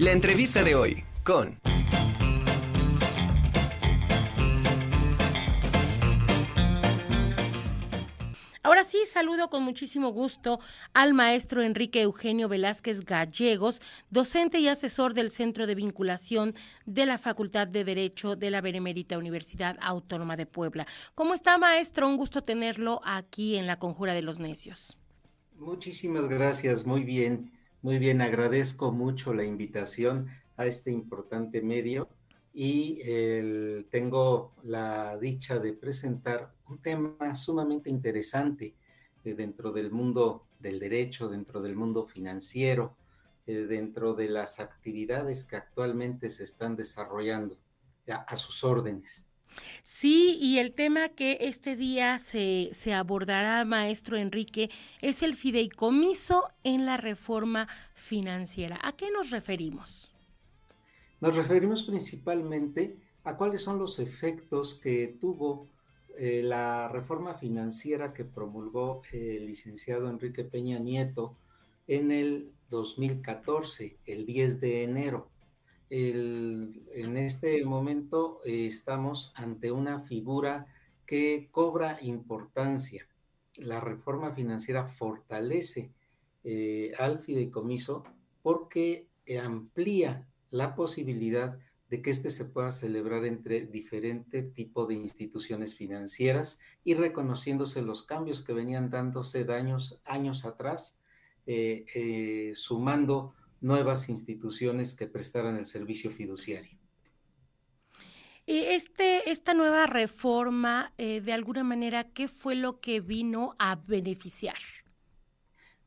La entrevista de hoy con... Ahora sí, saludo con muchísimo gusto al maestro Enrique Eugenio Velázquez Gallegos, docente y asesor del Centro de Vinculación de la Facultad de Derecho de la Benemérita Universidad Autónoma de Puebla. ¿Cómo está, maestro? Un gusto tenerlo aquí en la Conjura de los Necios. Muchísimas gracias, muy bien, muy bien, agradezco mucho la invitación a este importante medio y tengo la dicha de presentar un tema sumamente interesante eh, dentro del mundo del derecho, dentro del mundo financiero, eh, dentro de las actividades que actualmente se están desarrollando a sus órdenes. Sí, y el tema que este día se, se, abordará, maestro Enrique, es el fideicomiso en la reforma financiera. ¿A qué nos referimos? Nos referimos principalmente a cuáles son los efectos que tuvo eh, la reforma financiera que promulgó el licenciado Enrique Peña Nieto en el 2014, el 10 de enero. En este momento eh, estamos ante una figura que cobra importancia. La reforma financiera fortalece eh, al fideicomiso porque amplía la posibilidad de que éste se pueda celebrar entre diferente tipo de instituciones financieras y reconociéndose los cambios que venían dándose de años, años atrás, eh, eh, sumando nuevas instituciones que prestaran el servicio fiduciario. Este, esta nueva reforma, eh, de alguna manera, ¿qué fue lo que vino a beneficiar?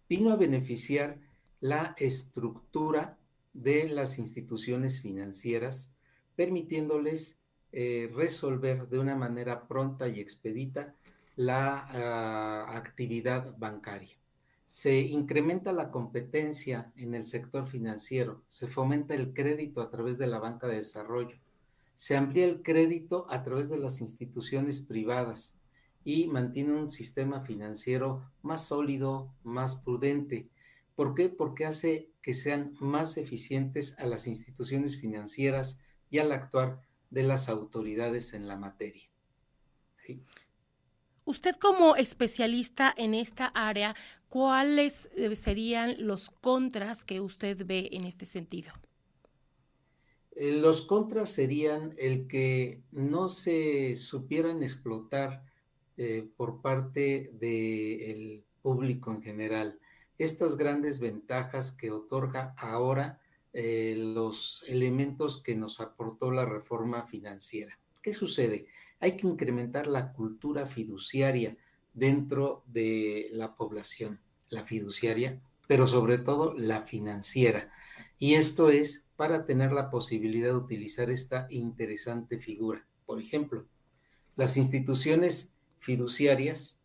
Vino a beneficiar la estructura de las instituciones financieras, permitiéndoles eh, resolver de una manera pronta y expedita la ah, actividad bancaria. Se incrementa la competencia en el sector financiero, se fomenta el crédito a través de la banca de desarrollo, se amplía el crédito a través de las instituciones privadas y mantiene un sistema financiero más sólido, más prudente, ¿Por qué? Porque hace que sean más eficientes a las instituciones financieras y al actuar de las autoridades en la materia. Usted como especialista en esta área, ¿cuáles eh, serían los contras que usted ve en este sentido? Eh, los contras serían el que no se supieran explotar eh, por parte del público en general estas grandes ventajas que otorga ahora los elementos que nos aportó la reforma financiera. ¿Qué sucede? Hay que incrementar la cultura fiduciaria dentro de la población, la fiduciaria, pero sobre todo la financiera. Y esto es para tener la posibilidad de utilizar esta interesante figura. Por ejemplo, las instituciones fiduciarias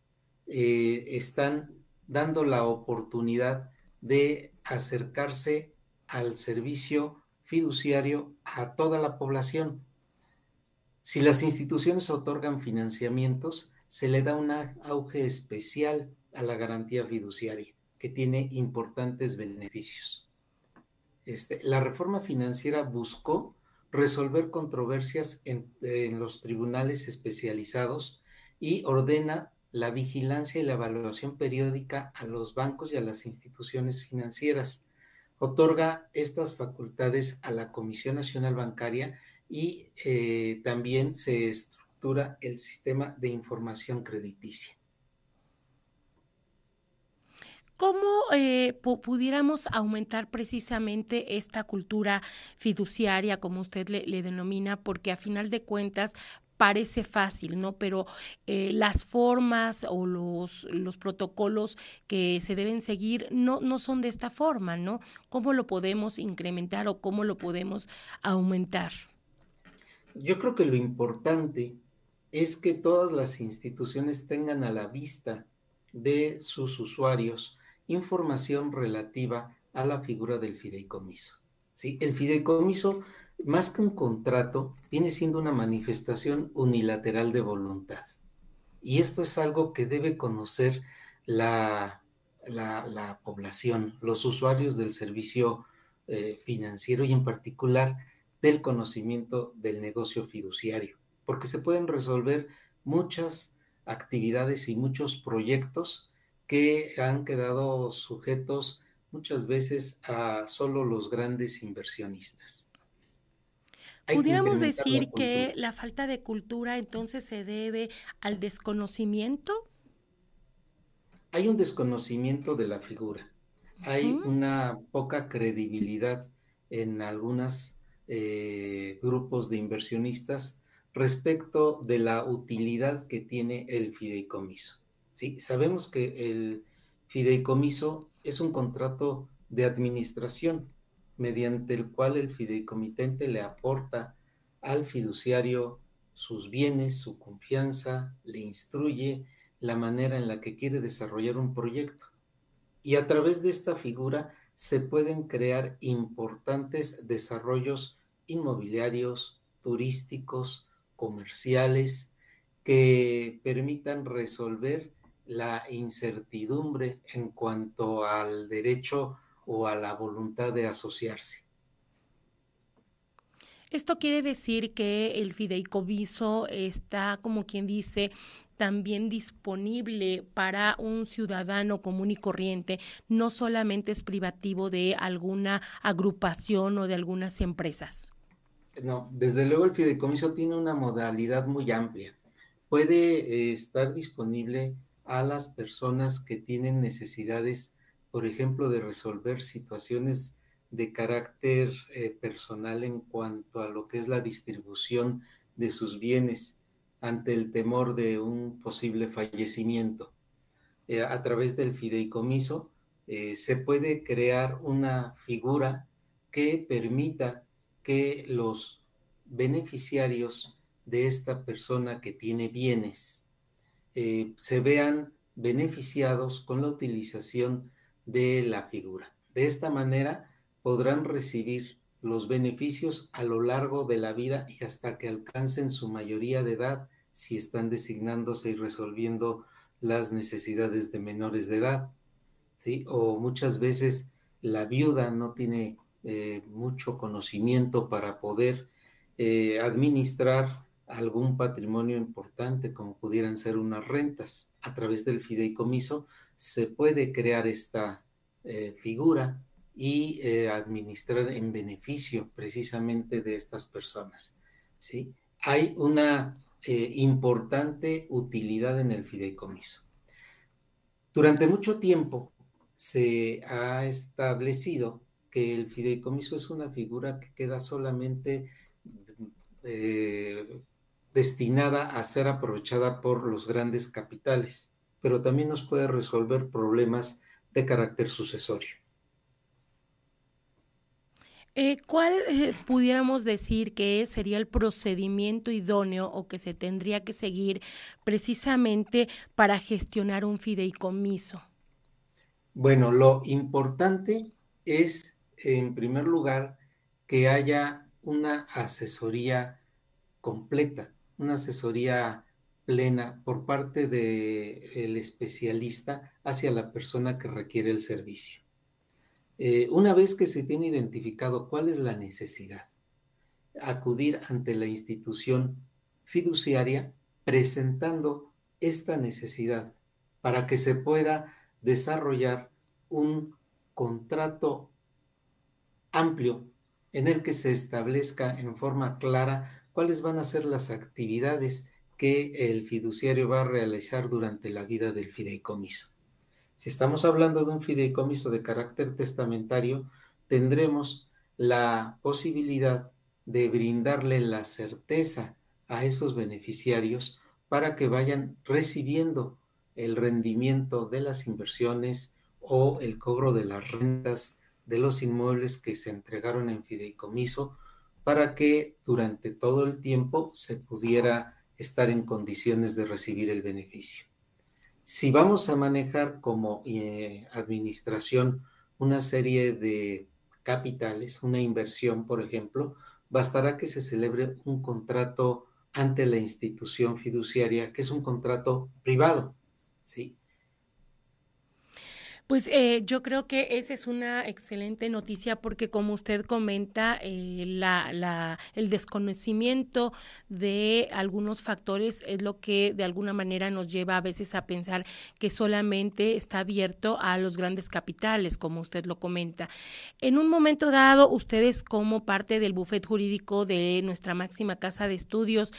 eh, están dando la oportunidad de acercarse al servicio fiduciario a toda la población. Si las instituciones otorgan financiamientos, se le da un auge especial a la garantía fiduciaria, que tiene importantes beneficios. Este, la reforma financiera buscó resolver controversias en, en los tribunales especializados y ordena la vigilancia y la evaluación periódica a los bancos y a las instituciones financieras. Otorga estas facultades a la Comisión Nacional Bancaria y eh, también se estructura el sistema de información crediticia. ¿Cómo eh, pudiéramos aumentar precisamente esta cultura fiduciaria, como usted le, denomina? Porque a final de cuentas, parece fácil, ¿no? Pero eh, las formas o los, los protocolos que se deben seguir no, no son de esta forma, ¿no? ¿Cómo lo podemos incrementar o cómo lo podemos aumentar? Yo creo que lo importante es que todas las instituciones tengan a la vista de sus usuarios información relativa a la figura del fideicomiso. El fideicomiso más que un contrato, viene siendo una manifestación unilateral de voluntad. Y esto es algo que debe conocer la, la, población, los usuarios del servicio eh, financiero y en particular del conocimiento del negocio fiduciario, porque se pueden resolver muchas actividades y muchos proyectos que han quedado sujetos muchas veces a solo los grandes inversionistas. ¿Pudiéramos decir que la falta de cultura entonces se debe al desconocimiento? Hay un desconocimiento de la figura, hay una poca credibilidad en algunos eh, grupos de inversionistas respecto de la utilidad que tiene el fideicomiso. ¿sí? Sabemos que el fideicomiso es un contrato de administración mediante el cual el fideicomitente le aporta al fiduciario sus bienes, su confianza, le instruye la manera en la que quiere desarrollar un proyecto. Y a través de esta figura se pueden crear importantes desarrollos inmobiliarios, turísticos, comerciales, que permitan resolver la incertidumbre en cuanto al derecho o a la voluntad de asociarse. Esto quiere decir que el fideicomiso está, como quien dice, también disponible para un ciudadano común y corriente, no solamente es privativo de alguna agrupación o de algunas empresas. No, desde luego el fideicomiso tiene una modalidad muy amplia. Puede eh, estar disponible a las personas que tienen necesidades por ejemplo, de resolver situaciones de carácter eh, personal en cuanto a lo que es la distribución de sus bienes ante el temor de un posible fallecimiento. Eh, a través del fideicomiso se puede crear una figura que permita que los beneficiarios de esta persona que tiene bienes se vean beneficiados con la utilización de la figura. De esta manera podrán recibir los beneficios a lo largo de la vida y hasta que alcancen su mayoría de edad si están designándose y resolviendo las necesidades de menores de edad. ¿sí? O muchas veces la viuda no tiene eh, mucho conocimiento para poder eh, administrar algún patrimonio importante como pudieran ser unas rentas. A través del fideicomiso se puede crear esta eh, figura y administrar en beneficio precisamente de estas personas. ¿sí? Hay una importante utilidad en el fideicomiso. Durante mucho tiempo se ha establecido que el fideicomiso es una figura que queda solamente destinada a ser aprovechada por los grandes capitales, pero también nos puede resolver problemas de carácter sucesorio. Eh, ¿Cuál eh, pudiéramos decir que sería el procedimiento idóneo o que se tendría que seguir precisamente para gestionar un fideicomiso? Bueno, lo importante es, en primer lugar, que haya una asesoría completa, una asesoría plena por parte del especialista hacia la persona que requiere el servicio. Eh, una vez que se tiene identificado cuál es la necesidad, acudir ante la institución fiduciaria presentando esta necesidad para que se pueda desarrollar un contrato amplio en el que se establezca en forma clara cuáles van a ser las actividades que el fiduciario va a realizar durante la vida del fideicomiso. Si estamos hablando de un fideicomiso de carácter testamentario, tendremos la posibilidad de brindarle la certeza a esos beneficiarios para que vayan recibiendo el rendimiento de las inversiones o el cobro de las rentas de los inmuebles que se entregaron en fideicomiso para que durante todo el tiempo se pudiera estar en condiciones de recibir el beneficio. Si vamos a manejar como eh, administración una serie de capitales, una inversión, por ejemplo, bastará que se celebre un contrato ante la institución fiduciaria, que es un contrato privado, ¿sí? Pues eh, yo creo que esa es una excelente noticia porque como usted comenta, eh, la, el desconocimiento de algunos factores es lo que de alguna manera nos lleva a veces a pensar que solamente está abierto a los grandes capitales, como usted lo comenta. En un momento dado, ustedes como parte del bufet jurídico de nuestra máxima casa de estudios,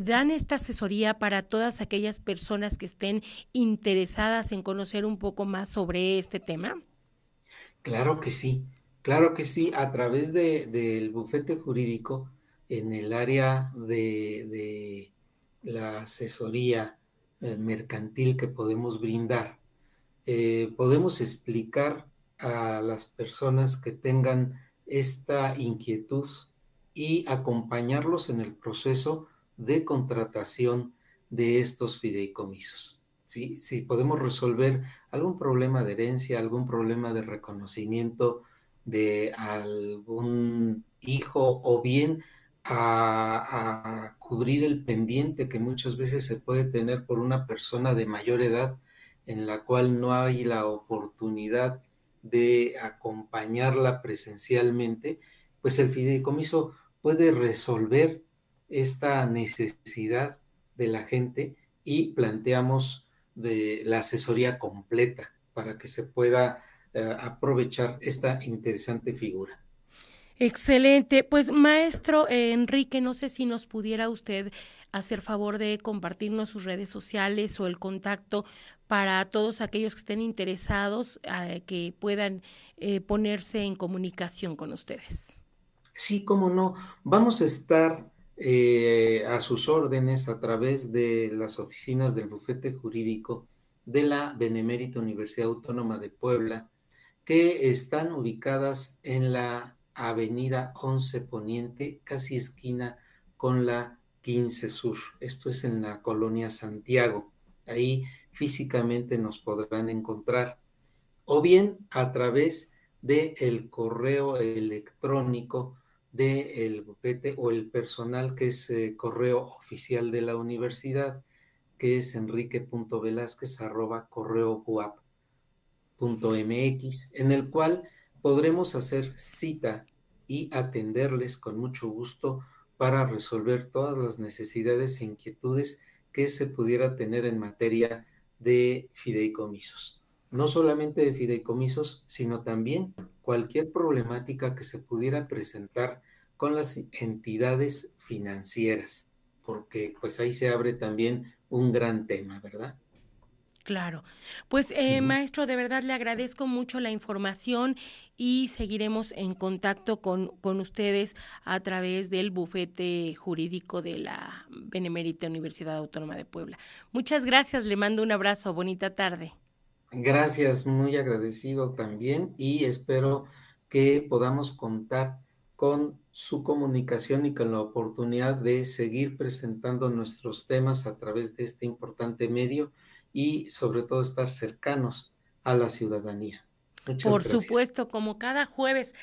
dan esta asesoría para todas aquellas personas que estén interesadas en conocer un poco más sobre este tema? Claro que sí, claro que sí, a través de, del bufete jurídico en el área de, de la asesoría eh, mercantil que podemos brindar, eh, podemos explicar a las personas que tengan esta inquietud y acompañarlos en el proceso de contratación de estos fideicomisos. Si podemos resolver algún problema de herencia, algún problema de reconocimiento de algún hijo o bien a, cubrir el pendiente que muchas veces se puede tener por una persona de mayor edad en la cual no hay la oportunidad de acompañarla presencialmente, pues el fideicomiso puede resolver esta necesidad de la gente y planteamos de la asesoría completa para que se pueda uh, aprovechar esta interesante figura. Excelente. Pues maestro eh, Enrique, no sé si nos pudiera usted hacer favor de compartirnos sus redes sociales o el contacto para todos aquellos que estén interesados eh, que puedan eh, ponerse en comunicación con ustedes. Sí, cómo no. Vamos a estar eh, a sus órdenes a través de las oficinas del bufete jurídico de la Benemérita Universidad Autónoma de Puebla, que están ubicadas en la avenida 11 Poniente, casi esquina con la 15 Sur. Esto es en la colonia Santiago. Ahí físicamente nos podrán encontrar. O bien a través del el correo electrónico del bufete o el personal que es eh, correo oficial de la universidad, que es enrique.velázquez arroba correo mx, en el cual podremos hacer cita y atenderles con mucho gusto para resolver todas las necesidades e inquietudes que se pudiera tener en materia de fideicomisos. No solamente de fideicomisos, sino también cualquier problemática que se pudiera presentar con las entidades financieras, porque pues ahí se abre también un gran tema, ¿verdad? Claro. Pues, eh, maestro, de verdad le agradezco mucho la información y seguiremos en contacto con, con ustedes a través del bufete jurídico de la Benemérita Universidad Autónoma de Puebla. Muchas gracias, le mando un abrazo, bonita tarde. Gracias, muy agradecido también y espero que podamos contar con su comunicación y con la oportunidad de seguir presentando nuestros temas a través de este importante medio y sobre todo estar cercanos a la ciudadanía. Muchas Por gracias. supuesto, como cada jueves